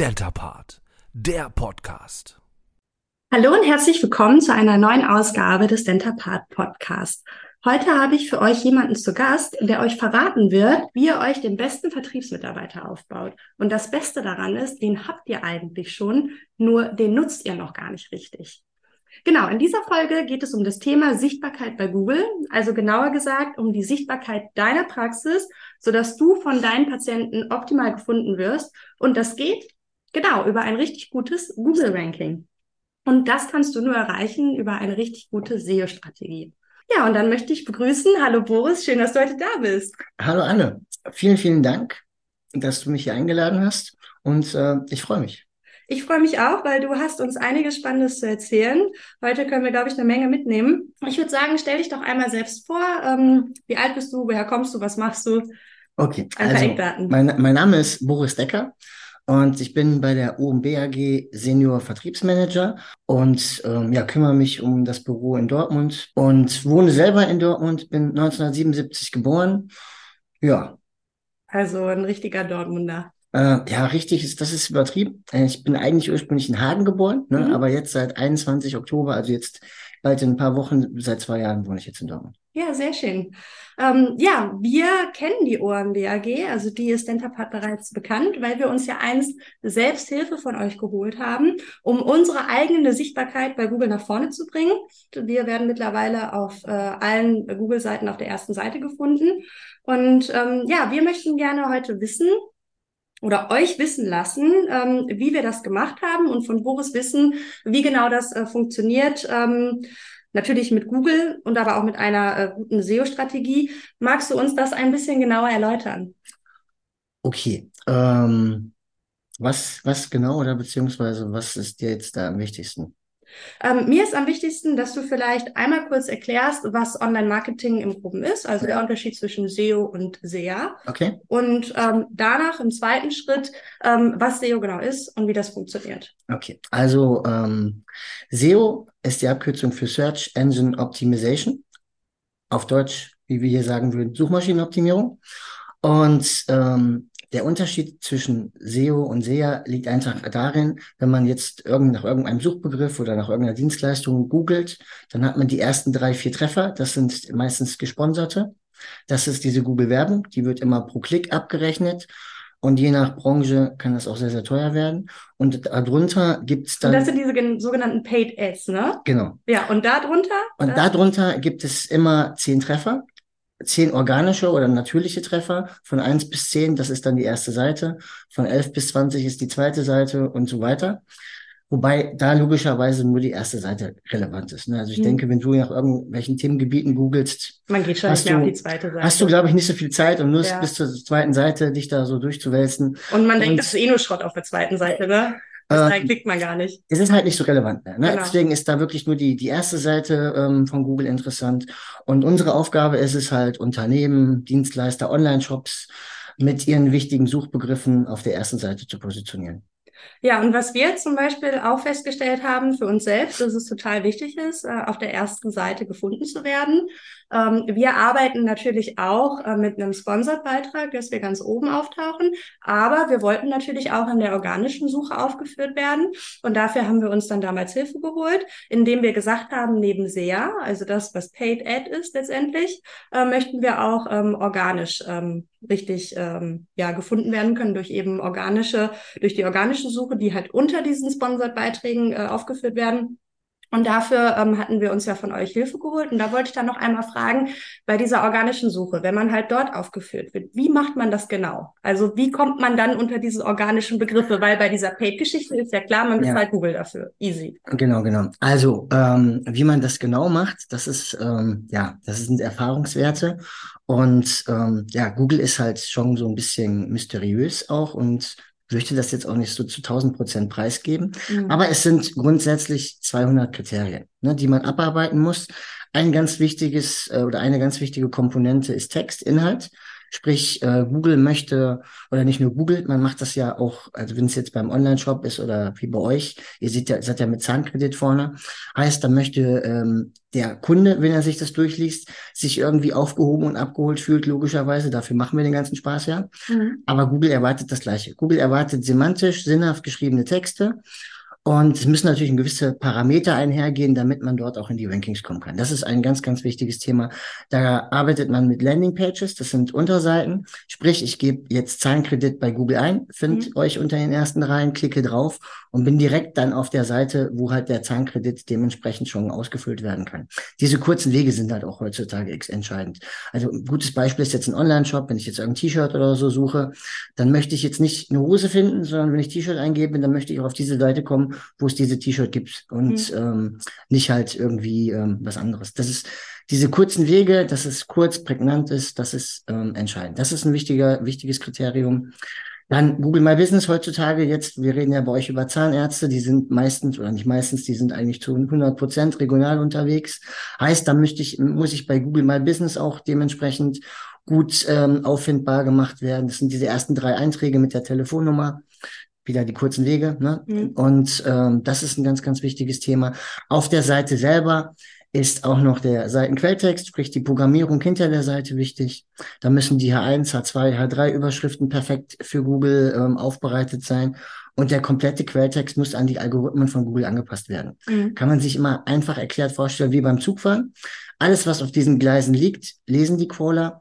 Deltapart, der Podcast. Hallo und herzlich willkommen zu einer neuen Ausgabe des Dentapart Podcast. Heute habe ich für euch jemanden zu Gast, der euch verraten wird, wie ihr euch den besten Vertriebsmitarbeiter aufbaut. Und das Beste daran ist, den habt ihr eigentlich schon, nur den nutzt ihr noch gar nicht richtig. Genau, in dieser Folge geht es um das Thema Sichtbarkeit bei Google, also genauer gesagt um die Sichtbarkeit deiner Praxis, sodass du von deinen Patienten optimal gefunden wirst. Und das geht genau über ein richtig gutes Google-Ranking. Und das kannst du nur erreichen über eine richtig gute SEO-Strategie. Ja, und dann möchte ich begrüßen. Hallo Boris, schön, dass du heute da bist. Hallo Anne, vielen, vielen Dank, dass du mich hier eingeladen hast und äh, ich freue mich. Ich freue mich auch, weil du hast uns einiges Spannendes zu erzählen. Heute können wir, glaube ich, eine Menge mitnehmen. Ich würde sagen, stell dich doch einmal selbst vor. Ähm, wie alt bist du? Woher kommst du? Was machst du? Okay, Ein also mein, mein Name ist Boris Decker. Und ich bin bei der OMB AG Senior Vertriebsmanager und ähm, ja, kümmere mich um das Büro in Dortmund und wohne selber in Dortmund, bin 1977 geboren. Ja. Also ein richtiger Dortmunder. Äh, ja, richtig, ist, das ist übertrieben. Äh, ich bin eigentlich ursprünglich in Hagen geboren, ne, mhm. aber jetzt seit 21 Oktober, also jetzt bald in ein paar Wochen, seit zwei Jahren wohne ich jetzt in Dortmund. Ja, sehr schön. Ähm, ja, wir kennen die OMBAG, also die ist Dentapart bereits bekannt, weil wir uns ja einst Selbsthilfe von euch geholt haben, um unsere eigene Sichtbarkeit bei Google nach vorne zu bringen. Wir werden mittlerweile auf äh, allen Google-Seiten auf der ersten Seite gefunden. Und ähm, ja, wir möchten gerne heute wissen, oder euch wissen lassen, ähm, wie wir das gemacht haben und von Boris wissen, wie genau das äh, funktioniert. Ähm, natürlich mit Google und aber auch mit einer äh, guten SEO-Strategie. Magst du uns das ein bisschen genauer erläutern? Okay. Ähm, was, was genau oder beziehungsweise was ist dir jetzt da am wichtigsten? Ähm, mir ist am wichtigsten, dass du vielleicht einmal kurz erklärst, was Online-Marketing im Groben ist, also der Unterschied zwischen SEO und SEA. Okay. Und ähm, danach im zweiten Schritt, ähm, was SEO genau ist und wie das funktioniert. Okay, also ähm, SEO ist die Abkürzung für Search Engine Optimization. Auf Deutsch, wie wir hier sagen würden, Suchmaschinenoptimierung. Und ähm, der Unterschied zwischen SEO und SEA liegt einfach darin, wenn man jetzt irgend, nach irgendeinem Suchbegriff oder nach irgendeiner Dienstleistung googelt, dann hat man die ersten drei, vier Treffer. Das sind meistens gesponserte. Das ist diese Google-Werbung. Die wird immer pro Klick abgerechnet. Und je nach Branche kann das auch sehr, sehr teuer werden. Und darunter gibt's dann. Und das sind diese sogenannten Paid Ads, ne? Genau. Ja, und darunter? Und darunter gibt es immer zehn Treffer zehn organische oder natürliche Treffer. Von eins bis zehn, das ist dann die erste Seite. Von elf bis zwanzig ist die zweite Seite und so weiter. Wobei da logischerweise nur die erste Seite relevant ist. Ne? Also ich mhm. denke, wenn du nach irgendwelchen Themengebieten googelst, man geht schon nicht mehr du, auf die zweite Seite. Hast du, glaube ich, nicht so viel Zeit, um nur ja. bis zur zweiten Seite dich da so durchzuwälzen. Und man und, denkt, das ist eh nur Schrott auf der zweiten Seite, ne? Das äh, klickt man gar nicht. Es ist halt nicht so relevant mehr. Ne? Genau. Deswegen ist da wirklich nur die, die erste Seite ähm, von Google interessant. Und unsere Aufgabe ist es halt, Unternehmen, Dienstleister, Online-Shops mit ihren wichtigen Suchbegriffen auf der ersten Seite zu positionieren. Ja, und was wir zum Beispiel auch festgestellt haben für uns selbst, dass es total wichtig ist, äh, auf der ersten Seite gefunden zu werden. Ähm, wir arbeiten natürlich auch äh, mit einem Sponsored-Beitrag, dass wir ganz oben auftauchen, aber wir wollten natürlich auch in der organischen Suche aufgeführt werden. Und dafür haben wir uns dann damals Hilfe geholt, indem wir gesagt haben, neben SEA, also das, was Paid Ad ist letztendlich, äh, möchten wir auch ähm, organisch ähm, richtig ähm, ja gefunden werden können durch eben organische, durch die organische Suche, die halt unter diesen Sponsored-Beiträgen äh, aufgeführt werden. Und dafür ähm, hatten wir uns ja von euch Hilfe geholt. Und da wollte ich dann noch einmal fragen, bei dieser organischen Suche, wenn man halt dort aufgeführt wird, wie macht man das genau? Also wie kommt man dann unter diese organischen Begriffe? Weil bei dieser Paid-Geschichte ist ja klar, man bezahlt ja. Google dafür. Easy. Genau, genau. Also ähm, wie man das genau macht, das ist, ähm, ja, das sind Erfahrungswerte. Und ähm, ja, Google ist halt schon so ein bisschen mysteriös auch und möchte das jetzt auch nicht so zu 1000 Prozent preisgeben, mhm. aber es sind grundsätzlich 200 Kriterien, ne, die man abarbeiten muss. Ein ganz wichtiges äh, oder eine ganz wichtige Komponente ist Text, Inhalt. Sprich, äh, Google möchte, oder nicht nur Google, man macht das ja auch, also wenn es jetzt beim Online-Shop ist oder wie bei euch, ihr seht ja, seid ja mit Zahnkredit vorne, heißt, da möchte ähm, der Kunde, wenn er sich das durchliest, sich irgendwie aufgehoben und abgeholt fühlt, logischerweise. Dafür machen wir den ganzen Spaß ja. Mhm. Aber Google erwartet das Gleiche. Google erwartet semantisch, sinnhaft geschriebene Texte und es müssen natürlich gewisse Parameter einhergehen, damit man dort auch in die Rankings kommen kann. Das ist ein ganz, ganz wichtiges Thema. Da arbeitet man mit Landingpages, das sind Unterseiten. Sprich, ich gebe jetzt Zahlenkredit bei Google ein, finde mhm. euch unter den ersten Reihen, klicke drauf und bin direkt dann auf der Seite, wo halt der Zahnkredit dementsprechend schon ausgefüllt werden kann. Diese kurzen Wege sind halt auch heutzutage entscheidend. Also ein gutes Beispiel ist jetzt ein Online-Shop, wenn ich jetzt ein T-Shirt oder so suche, dann möchte ich jetzt nicht eine Hose finden, sondern wenn ich T-Shirt eingebe, dann möchte ich auch auf diese Seite kommen, wo es diese T-Shirt gibt und mhm. ähm, nicht halt irgendwie ähm, was anderes. Das ist diese kurzen Wege, dass es kurz, prägnant ist, das ist ähm, entscheidend. Das ist ein wichtiger, wichtiges Kriterium. Dann Google My Business heutzutage jetzt, wir reden ja bei euch über Zahnärzte, die sind meistens oder nicht meistens, die sind eigentlich zu 100 Prozent regional unterwegs. Heißt, da möchte ich, muss ich bei Google My Business auch dementsprechend gut ähm, auffindbar gemacht werden. Das sind diese ersten drei Einträge mit der Telefonnummer wieder die kurzen Wege. Ne? Mhm. Und ähm, das ist ein ganz, ganz wichtiges Thema. Auf der Seite selber ist auch noch der Seitenquelltext, sprich die Programmierung hinter der Seite wichtig. Da müssen die H1, H2, H3 Überschriften perfekt für Google ähm, aufbereitet sein. Und der komplette Quelltext muss an die Algorithmen von Google angepasst werden. Mhm. Kann man sich immer einfach erklärt vorstellen, wie beim Zugfahren. Alles, was auf diesen Gleisen liegt, lesen die Crawler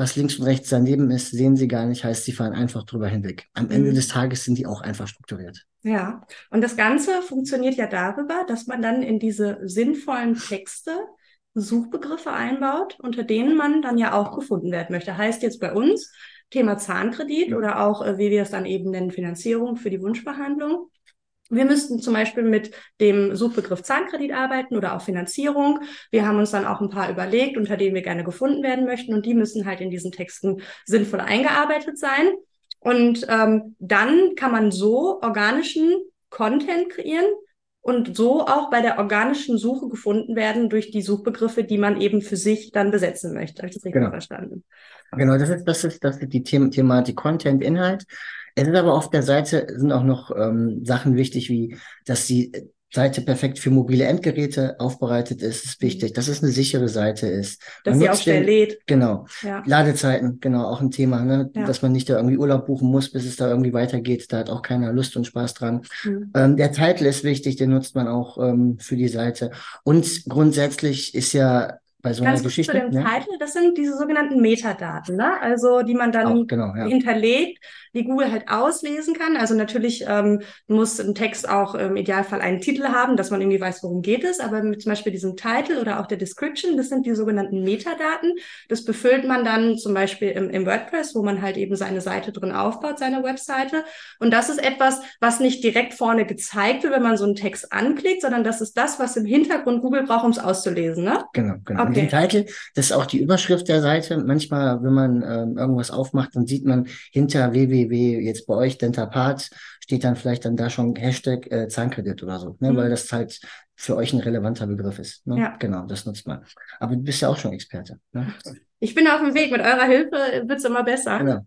was links und rechts daneben ist, sehen sie gar nicht, heißt, sie fahren einfach drüber hinweg. Am mhm. Ende des Tages sind die auch einfach strukturiert. Ja, und das Ganze funktioniert ja darüber, dass man dann in diese sinnvollen Texte Suchbegriffe einbaut, unter denen man dann ja auch gefunden werden möchte. Heißt jetzt bei uns Thema Zahnkredit oder auch, äh, wie wir es dann eben nennen, Finanzierung für die Wunschbehandlung. Wir müssten zum Beispiel mit dem Suchbegriff Zahnkredit arbeiten oder auch Finanzierung. Wir haben uns dann auch ein paar überlegt, unter denen wir gerne gefunden werden möchten und die müssen halt in diesen Texten sinnvoll eingearbeitet sein. Und ähm, dann kann man so organischen Content kreieren und so auch bei der organischen Suche gefunden werden durch die Suchbegriffe, die man eben für sich dann besetzen möchte. Habe ich das richtig genau. verstanden? Genau, das ist, das ist, das ist die The Thematik Content, Inhalt. Es ist aber auf der Seite sind auch noch ähm, Sachen wichtig, wie dass die Seite perfekt für mobile Endgeräte aufbereitet ist, ist wichtig, dass es eine sichere Seite ist. Dass man sie auch schnell lädt. Genau. Ja. Ladezeiten, genau, auch ein Thema, ne? Ja. dass man nicht da irgendwie Urlaub buchen muss, bis es da irgendwie weitergeht. Da hat auch keiner Lust und Spaß dran. Mhm. Ähm, der Titel ist wichtig, den nutzt man auch ähm, für die Seite. Und grundsätzlich ist ja bei so Ganz einer Geschichte. Zu dem ja? Titel, das sind diese sogenannten Metadaten, ne? also die man dann auch, genau, ja. hinterlegt die Google halt auslesen kann. Also natürlich ähm, muss ein Text auch im Idealfall einen Titel haben, dass man irgendwie weiß, worum geht es. Aber mit zum Beispiel diesem Title oder auch der Description, das sind die sogenannten Metadaten. Das befüllt man dann zum Beispiel im, im WordPress, wo man halt eben seine Seite drin aufbaut, seine Webseite. Und das ist etwas, was nicht direkt vorne gezeigt wird, wenn man so einen Text anklickt, sondern das ist das, was im Hintergrund Google braucht, um es auszulesen. Ne? Genau, genau. Okay. Und den Titel, das ist auch die Überschrift der Seite. Manchmal, wenn man ähm, irgendwas aufmacht, dann sieht man hinter www www, jetzt bei euch Dentapart, steht dann vielleicht dann da schon Hashtag äh, Zahnkredit oder so, ne? Mhm. weil das halt für euch ein relevanter Begriff ist. Ne? Ja. Genau, das nutzt man. Aber du bist ja auch schon Experte. Ne? Ich bin auf dem Weg. Mit eurer Hilfe wird es immer besser. Genau.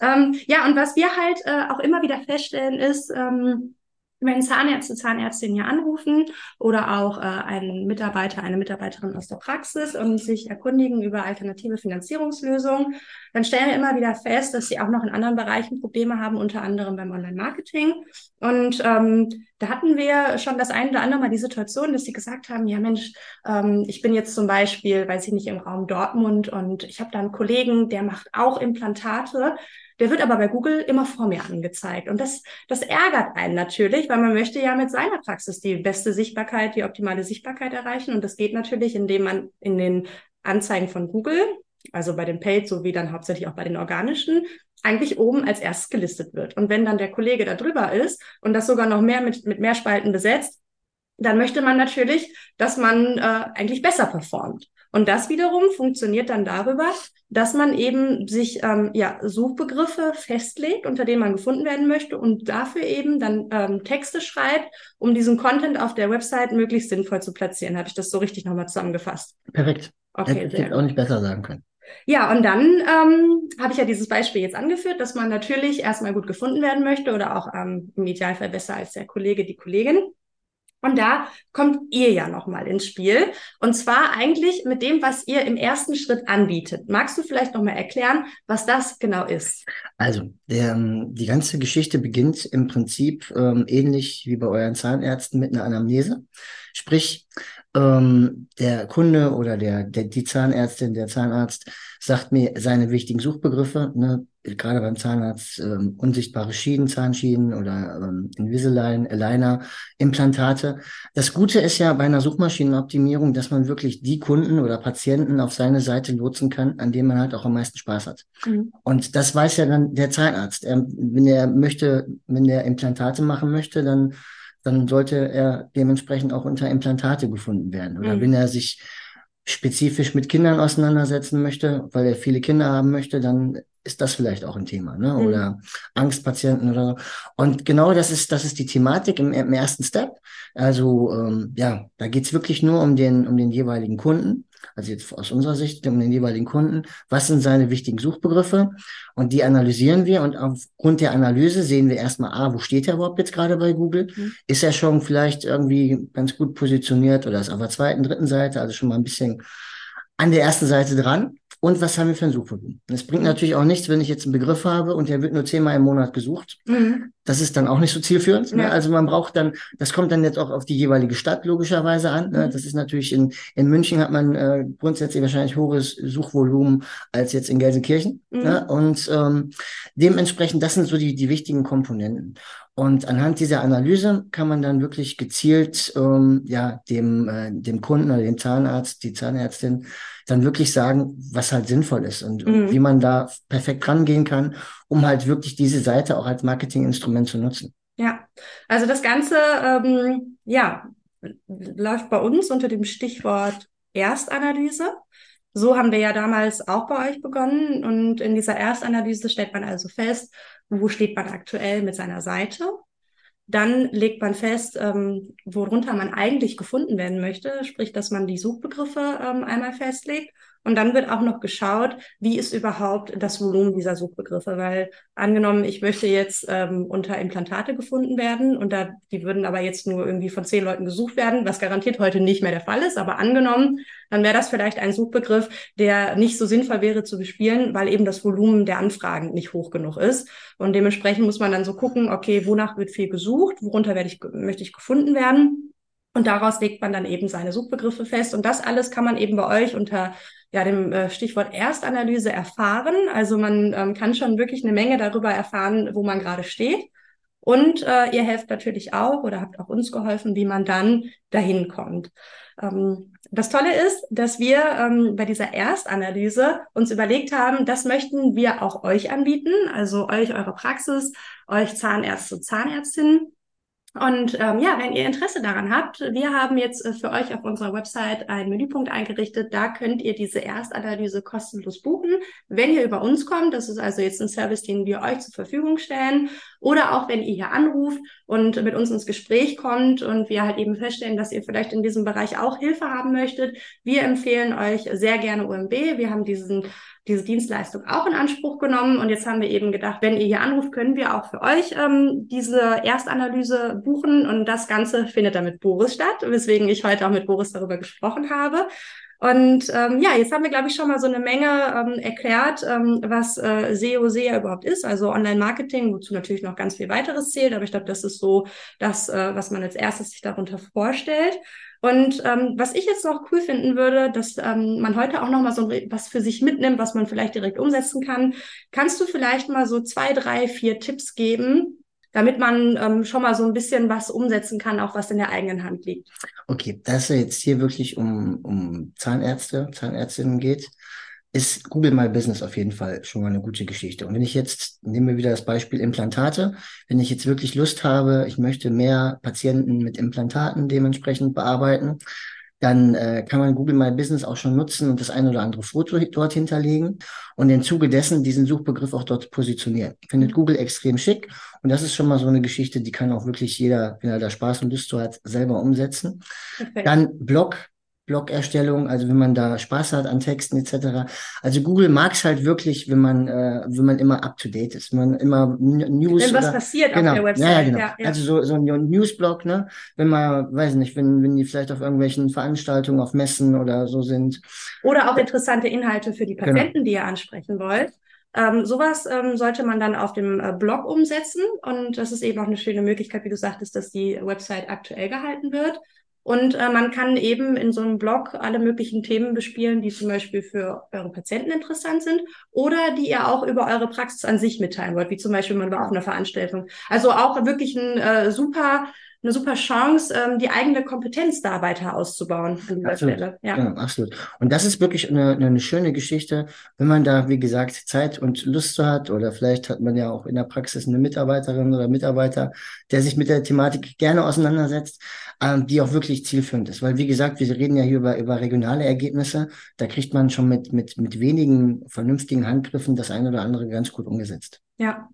Ähm, ja, und was wir halt äh, auch immer wieder feststellen ist, ähm, wenn Zahnärzte, Zahnärztinnen hier anrufen oder auch äh, ein Mitarbeiter, eine Mitarbeiterin aus der Praxis und sich erkundigen über alternative Finanzierungslösungen, dann stellen wir immer wieder fest, dass sie auch noch in anderen Bereichen Probleme haben, unter anderem beim Online-Marketing. Und ähm, da hatten wir schon das eine oder andere Mal die Situation, dass sie gesagt haben, ja Mensch, ähm, ich bin jetzt zum Beispiel, weiß ich nicht, im Raum Dortmund und ich habe da einen Kollegen, der macht auch Implantate. Der wird aber bei Google immer vor mir angezeigt. Und das, das ärgert einen natürlich, weil man möchte ja mit seiner Praxis die beste Sichtbarkeit, die optimale Sichtbarkeit erreichen. Und das geht natürlich, indem man in den Anzeigen von Google, also bei den Paid sowie dann hauptsächlich auch bei den organischen, eigentlich oben als erstes gelistet wird. Und wenn dann der Kollege da drüber ist und das sogar noch mehr mit, mit mehr Spalten besetzt, dann möchte man natürlich, dass man äh, eigentlich besser performt. Und das wiederum funktioniert dann darüber, dass man eben sich ähm, ja, Suchbegriffe festlegt, unter denen man gefunden werden möchte und dafür eben dann ähm, Texte schreibt, um diesen Content auf der Website möglichst sinnvoll zu platzieren. Habe ich das so richtig nochmal zusammengefasst? Perfekt. Okay, Hätte ich auch nicht besser sagen können. Ja, und dann ähm, habe ich ja dieses Beispiel jetzt angeführt, dass man natürlich erstmal gut gefunden werden möchte oder auch ähm, im Idealfall besser als der Kollege, die Kollegin. Und da kommt ihr ja nochmal ins Spiel. Und zwar eigentlich mit dem, was ihr im ersten Schritt anbietet. Magst du vielleicht nochmal erklären, was das genau ist? Also, der, ähm, die ganze Geschichte beginnt im Prinzip ähm, ähnlich wie bei euren Zahnärzten mit einer Anamnese. Sprich, ähm, der Kunde oder der, der, die Zahnärztin, der Zahnarzt sagt mir seine wichtigen Suchbegriffe, ne, gerade beim Zahnarzt ähm, unsichtbare Schienen, Zahnschienen oder ähm, Invisalign, Aligner, Implantate. Das Gute ist ja bei einer Suchmaschinenoptimierung, dass man wirklich die Kunden oder Patienten auf seine Seite lotsen kann, an denen man halt auch am meisten Spaß hat. Mhm. Und das weiß ja dann der Zahnarzt. Er, wenn er möchte, wenn er Implantate machen möchte, dann dann sollte er dementsprechend auch unter Implantate gefunden werden. Oder mhm. wenn er sich spezifisch mit Kindern auseinandersetzen möchte, weil er viele Kinder haben möchte, dann ist das vielleicht auch ein Thema, ne? Mhm. Oder Angstpatienten oder so. Und genau das ist, das ist die Thematik im, im ersten Step. Also ähm, ja, da geht's wirklich nur um den, um den jeweiligen Kunden also jetzt aus unserer Sicht, um den jeweiligen Kunden, was sind seine wichtigen Suchbegriffe und die analysieren wir und aufgrund der Analyse sehen wir erstmal, ah, wo steht er überhaupt jetzt gerade bei Google? Mhm. Ist er schon vielleicht irgendwie ganz gut positioniert oder ist auf der zweiten, dritten Seite, also schon mal ein bisschen an der ersten Seite dran und was haben wir für ein Suchvolumen. Es bringt natürlich auch nichts, wenn ich jetzt einen Begriff habe und der wird nur zehnmal im Monat gesucht. Mhm. Das ist dann auch nicht so zielführend. Ne? Ja. Also man braucht dann, das kommt dann jetzt auch auf die jeweilige Stadt logischerweise an. Ne? Mhm. Das ist natürlich in, in München hat man äh, grundsätzlich wahrscheinlich hohes Suchvolumen als jetzt in Gelsenkirchen. Mhm. Ne? Und ähm, dementsprechend, das sind so die, die wichtigen Komponenten. Und anhand dieser Analyse kann man dann wirklich gezielt ähm, ja dem äh, dem Kunden oder dem Zahnarzt, die Zahnärztin dann wirklich sagen, was halt sinnvoll ist und, mhm. und wie man da perfekt rangehen kann, um halt wirklich diese Seite auch als Marketinginstrument zu nutzen. Ja, also das Ganze ähm, ja läuft bei uns unter dem Stichwort Erstanalyse. So haben wir ja damals auch bei euch begonnen und in dieser Erstanalyse stellt man also fest, wo steht man aktuell mit seiner Seite. Dann legt man fest, ähm, worunter man eigentlich gefunden werden möchte, sprich, dass man die Suchbegriffe ähm, einmal festlegt und dann wird auch noch geschaut, wie ist überhaupt das Volumen dieser Suchbegriffe, weil angenommen, ich möchte jetzt ähm, unter Implantate gefunden werden und da, die würden aber jetzt nur irgendwie von zehn Leuten gesucht werden, was garantiert heute nicht mehr der Fall ist, aber angenommen, dann wäre das vielleicht ein Suchbegriff, der nicht so sinnvoll wäre zu bespielen, weil eben das Volumen der Anfragen nicht hoch genug ist. Und dementsprechend muss man dann so gucken, okay, wonach wird viel gesucht, worunter werde ich, möchte ich gefunden werden. Und daraus legt man dann eben seine Suchbegriffe fest. Und das alles kann man eben bei euch unter ja, dem äh, Stichwort Erstanalyse erfahren. Also man ähm, kann schon wirklich eine Menge darüber erfahren, wo man gerade steht. Und äh, ihr helft natürlich auch oder habt auch uns geholfen, wie man dann dahin kommt. Ähm, das Tolle ist, dass wir ähm, bei dieser Erstanalyse uns überlegt haben, das möchten wir auch euch anbieten, also euch, eure Praxis, euch Zahnärzte, Zahnärztinnen. Und ähm, ja, wenn ihr Interesse daran habt, wir haben jetzt äh, für euch auf unserer Website einen Menüpunkt eingerichtet. Da könnt ihr diese Erstanalyse kostenlos buchen, wenn ihr über uns kommt. Das ist also jetzt ein Service, den wir euch zur Verfügung stellen. Oder auch wenn ihr hier anruft und mit uns ins Gespräch kommt und wir halt eben feststellen, dass ihr vielleicht in diesem Bereich auch Hilfe haben möchtet. Wir empfehlen euch sehr gerne UMB. Wir haben diesen diese Dienstleistung auch in Anspruch genommen. Und jetzt haben wir eben gedacht, wenn ihr hier anruft, können wir auch für euch ähm, diese Erstanalyse buchen. Und das Ganze findet dann mit Boris statt, weswegen ich heute auch mit Boris darüber gesprochen habe. Und ähm, ja, jetzt haben wir, glaube ich, schon mal so eine Menge ähm, erklärt, ähm, was äh, SEO, SEA überhaupt ist, also Online-Marketing, wozu natürlich noch ganz viel weiteres zählt. Aber ich glaube, das ist so das, äh, was man als erstes sich darunter vorstellt. Und ähm, was ich jetzt noch cool finden würde, dass ähm, man heute auch noch mal so was für sich mitnimmt, was man vielleicht direkt umsetzen kann. Kannst du vielleicht mal so zwei, drei, vier Tipps geben, damit man ähm, schon mal so ein bisschen was umsetzen kann, auch was in der eigenen Hand liegt? Okay, da es jetzt hier wirklich um, um Zahnärzte, Zahnärztinnen geht, ist Google My Business auf jeden Fall schon mal eine gute Geschichte. Und wenn ich jetzt, nehmen wir wieder das Beispiel Implantate, wenn ich jetzt wirklich Lust habe, ich möchte mehr Patienten mit Implantaten dementsprechend bearbeiten, dann äh, kann man Google My Business auch schon nutzen und das ein oder andere Foto dort hinterlegen und im Zuge dessen diesen Suchbegriff auch dort positionieren. Findet Google extrem schick und das ist schon mal so eine Geschichte, die kann auch wirklich jeder, wenn er da Spaß und Lust zu hat, selber umsetzen. Okay. Dann Blog Blog-Erstellung, also wenn man da Spaß hat an Texten etc. Also Google mag es halt wirklich, wenn man, äh, wenn man immer up to date ist, wenn man immer News. Wenn was oder, passiert genau, auf der Website. Ja, genau. Ja, ja. Also so, so ein Newsblog, ne? Wenn man, weiß nicht, wenn, wenn die vielleicht auf irgendwelchen Veranstaltungen, auf Messen oder so sind. Oder auch interessante Inhalte für die genau. Patienten, genau. die ihr ansprechen wollt. Ähm, sowas ähm, sollte man dann auf dem äh, Blog umsetzen und das ist eben auch eine schöne Möglichkeit, wie du sagtest, dass die Website aktuell gehalten wird. Und äh, man kann eben in so einem Blog alle möglichen Themen bespielen, die zum Beispiel für eure Patienten interessant sind oder die ihr auch über eure Praxis an sich mitteilen wollt, wie zum Beispiel man war auf einer Veranstaltung. Also auch wirklich ein äh, super eine super Chance, ähm, die eigene Kompetenz da weiter auszubauen an dieser absolut. Stelle. Ja. ja, absolut. Und das ist wirklich eine, eine schöne Geschichte, wenn man da, wie gesagt, Zeit und Lust zu hat oder vielleicht hat man ja auch in der Praxis eine Mitarbeiterin oder Mitarbeiter, der sich mit der Thematik gerne auseinandersetzt, ähm, die auch wirklich zielführend ist. Weil, wie gesagt, wir reden ja hier über, über regionale Ergebnisse. Da kriegt man schon mit, mit, mit wenigen vernünftigen Handgriffen das eine oder andere ganz gut umgesetzt. Ja.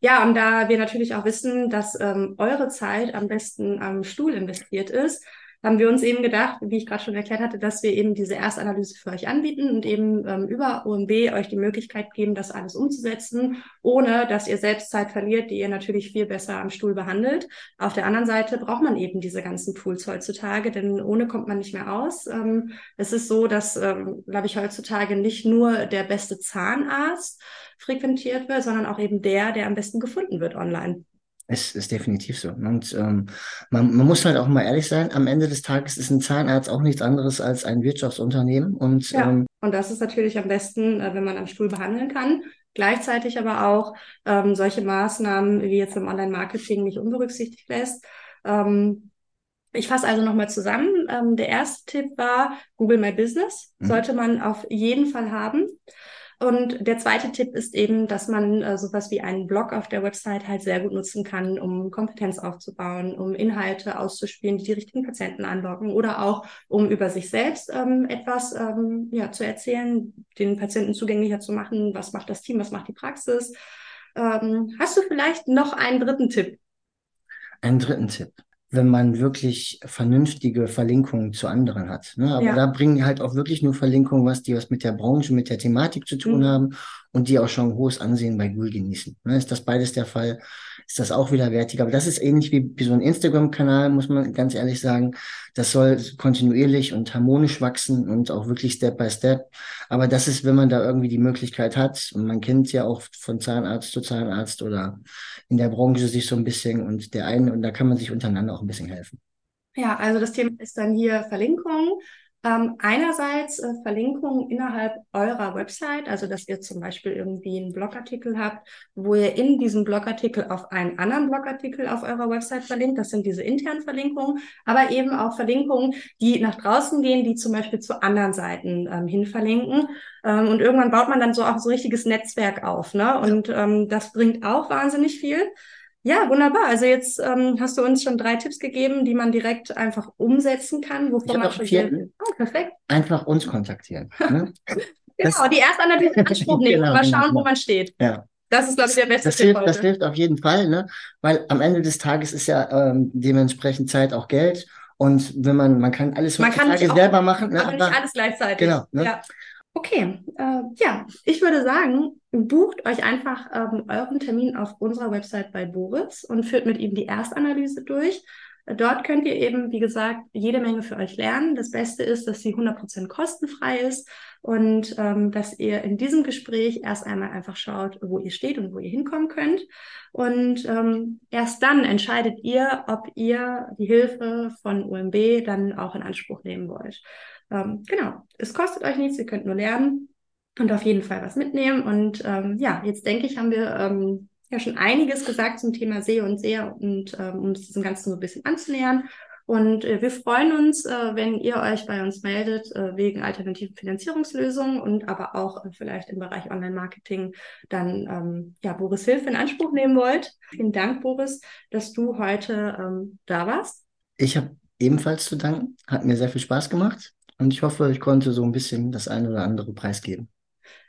Ja, und da wir natürlich auch wissen, dass ähm, eure Zeit am besten am Stuhl investiert ist, haben wir uns eben gedacht, wie ich gerade schon erklärt hatte, dass wir eben diese Erstanalyse für euch anbieten und eben ähm, über OMB euch die Möglichkeit geben, das alles umzusetzen, ohne dass ihr selbst Zeit verliert, die ihr natürlich viel besser am Stuhl behandelt. Auf der anderen Seite braucht man eben diese ganzen Tools heutzutage, denn ohne kommt man nicht mehr aus. Ähm, es ist so, dass, ähm, glaube ich, heutzutage nicht nur der beste Zahnarzt frequentiert wird, sondern auch eben der, der am besten gefunden wird online. Es ist definitiv so. Und ähm, man, man muss halt auch mal ehrlich sein, am Ende des Tages ist ein Zahnarzt auch nichts anderes als ein Wirtschaftsunternehmen. Und, ja. ähm, und das ist natürlich am besten, äh, wenn man am Stuhl behandeln kann. Gleichzeitig aber auch ähm, solche Maßnahmen wie jetzt im Online-Marketing nicht unberücksichtigt lässt. Ähm, ich fasse also nochmal zusammen. Ähm, der erste Tipp war Google My Business. Mhm. Sollte man auf jeden Fall haben. Und der zweite Tipp ist eben, dass man äh, sowas wie einen Blog auf der Website halt sehr gut nutzen kann, um Kompetenz aufzubauen, um Inhalte auszuspielen, die die richtigen Patienten anlocken oder auch um über sich selbst ähm, etwas ähm, ja, zu erzählen, den Patienten zugänglicher zu machen. Was macht das Team? Was macht die Praxis? Ähm, hast du vielleicht noch einen dritten Tipp? Einen dritten Tipp wenn man wirklich vernünftige Verlinkungen zu anderen hat. Ne? Aber ja. da bringen halt auch wirklich nur Verlinkungen, was die was mit der Branche, mit der Thematik zu tun mhm. haben und die auch schon hohes Ansehen bei Google genießen. Ne? Ist das beides der Fall, ist das auch wieder wertig. Aber das ist ähnlich wie, wie so ein Instagram-Kanal, muss man ganz ehrlich sagen. Das soll kontinuierlich und harmonisch wachsen und auch wirklich Step by Step. Aber das ist, wenn man da irgendwie die Möglichkeit hat, und man kennt ja auch von Zahnarzt zu Zahnarzt oder in der Branche sich so ein bisschen und der einen, und da kann man sich untereinander auch ein bisschen helfen. Ja, also das Thema ist dann hier Verlinkung. Ähm, einerseits äh, Verlinkungen innerhalb eurer Website, also dass ihr zum Beispiel irgendwie einen Blogartikel habt, wo ihr in diesem Blogartikel auf einen anderen Blogartikel auf eurer Website verlinkt. Das sind diese internen Verlinkungen, aber eben auch Verlinkungen, die nach draußen gehen, die zum Beispiel zu anderen Seiten ähm, hin verlinken. Ähm, und irgendwann baut man dann so auch so ein richtiges Netzwerk auf. Ne? Und ähm, das bringt auch wahnsinnig viel. Ja, wunderbar. Also jetzt ähm, hast du uns schon drei Tipps gegeben, die man direkt einfach umsetzen kann, wovon man schon vierten. Oh, perfekt. Einfach uns kontaktieren. Ne? genau, die Erstanalyse in Anspruch nehmen genau, mal schauen, genau. wo man steht. Ja. Das ist, glaube ich, der beste das Tipp hilft, heute. Das hilft auf jeden Fall, ne? weil am Ende des Tages ist ja ähm, dementsprechend Zeit auch Geld. Und wenn man, man kann alles man kann selber machen. Ne? Aber nicht alles gleichzeitig. Genau. Ne? Ja. Okay, äh, ja, ich würde sagen, bucht euch einfach ähm, euren Termin auf unserer Website bei Boris und führt mit ihm die Erstanalyse durch. Dort könnt ihr eben, wie gesagt, jede Menge für euch lernen. Das Beste ist, dass sie 100% kostenfrei ist und ähm, dass ihr in diesem Gespräch erst einmal einfach schaut, wo ihr steht und wo ihr hinkommen könnt. Und ähm, erst dann entscheidet ihr, ob ihr die Hilfe von UMB dann auch in Anspruch nehmen wollt. Ähm, genau, es kostet euch nichts, ihr könnt nur lernen und auf jeden Fall was mitnehmen. Und ähm, ja, jetzt denke ich, haben wir ähm, ja schon einiges gesagt zum Thema SEO und SEO und ähm, um uns diesem Ganzen so ein bisschen anzunähern. Und äh, wir freuen uns, äh, wenn ihr euch bei uns meldet äh, wegen alternativen Finanzierungslösungen und aber auch äh, vielleicht im Bereich Online-Marketing dann ähm, ja Boris Hilfe in Anspruch nehmen wollt. Vielen Dank, Boris, dass du heute ähm, da warst. Ich habe ebenfalls zu danken. Hat mir sehr viel Spaß gemacht. Und ich hoffe, ich konnte so ein bisschen das eine oder andere preisgeben.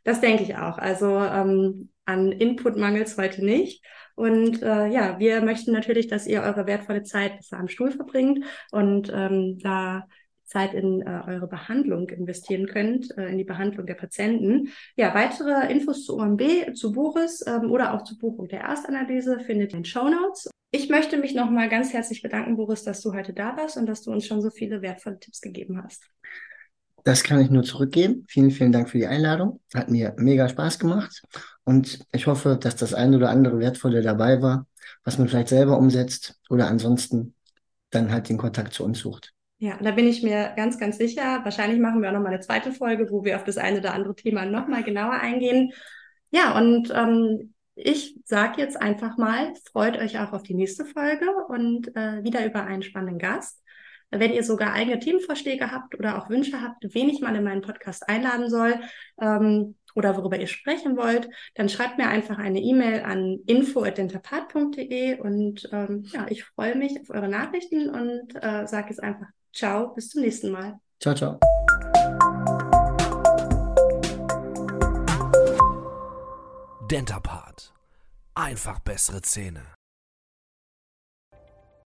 Das denke ich auch. Also ähm, an Input mangelt es heute nicht. Und äh, ja, wir möchten natürlich, dass ihr eure wertvolle Zeit besser am Stuhl verbringt. Und ähm, da Zeit in äh, eure Behandlung investieren könnt, äh, in die Behandlung der Patienten. Ja, weitere Infos zu OMB, zu Boris ähm, oder auch zur Buchung der Erstanalyse findet ihr in den Show Notes. Ich möchte mich nochmal ganz herzlich bedanken, Boris, dass du heute da warst und dass du uns schon so viele wertvolle Tipps gegeben hast. Das kann ich nur zurückgeben. Vielen, vielen Dank für die Einladung. Hat mir mega Spaß gemacht. Und ich hoffe, dass das ein oder andere Wertvolle dabei war, was man vielleicht selber umsetzt oder ansonsten dann halt den Kontakt zu uns sucht. Ja, da bin ich mir ganz, ganz sicher. Wahrscheinlich machen wir auch nochmal eine zweite Folge, wo wir auf das eine oder andere Thema nochmal genauer eingehen. Ja, und ähm, ich sage jetzt einfach mal, freut euch auch auf die nächste Folge und äh, wieder über einen spannenden Gast. Wenn ihr sogar eigene Themenvorschläge habt oder auch Wünsche habt, wen ich mal in meinen Podcast einladen soll ähm, oder worüber ihr sprechen wollt, dann schreibt mir einfach eine E-Mail an info.dentapart.de und ähm, ja, ich freue mich auf eure Nachrichten und äh, sage jetzt einfach Ciao, bis zum nächsten Mal. Ciao, ciao. Dentapart. Einfach bessere Zähne.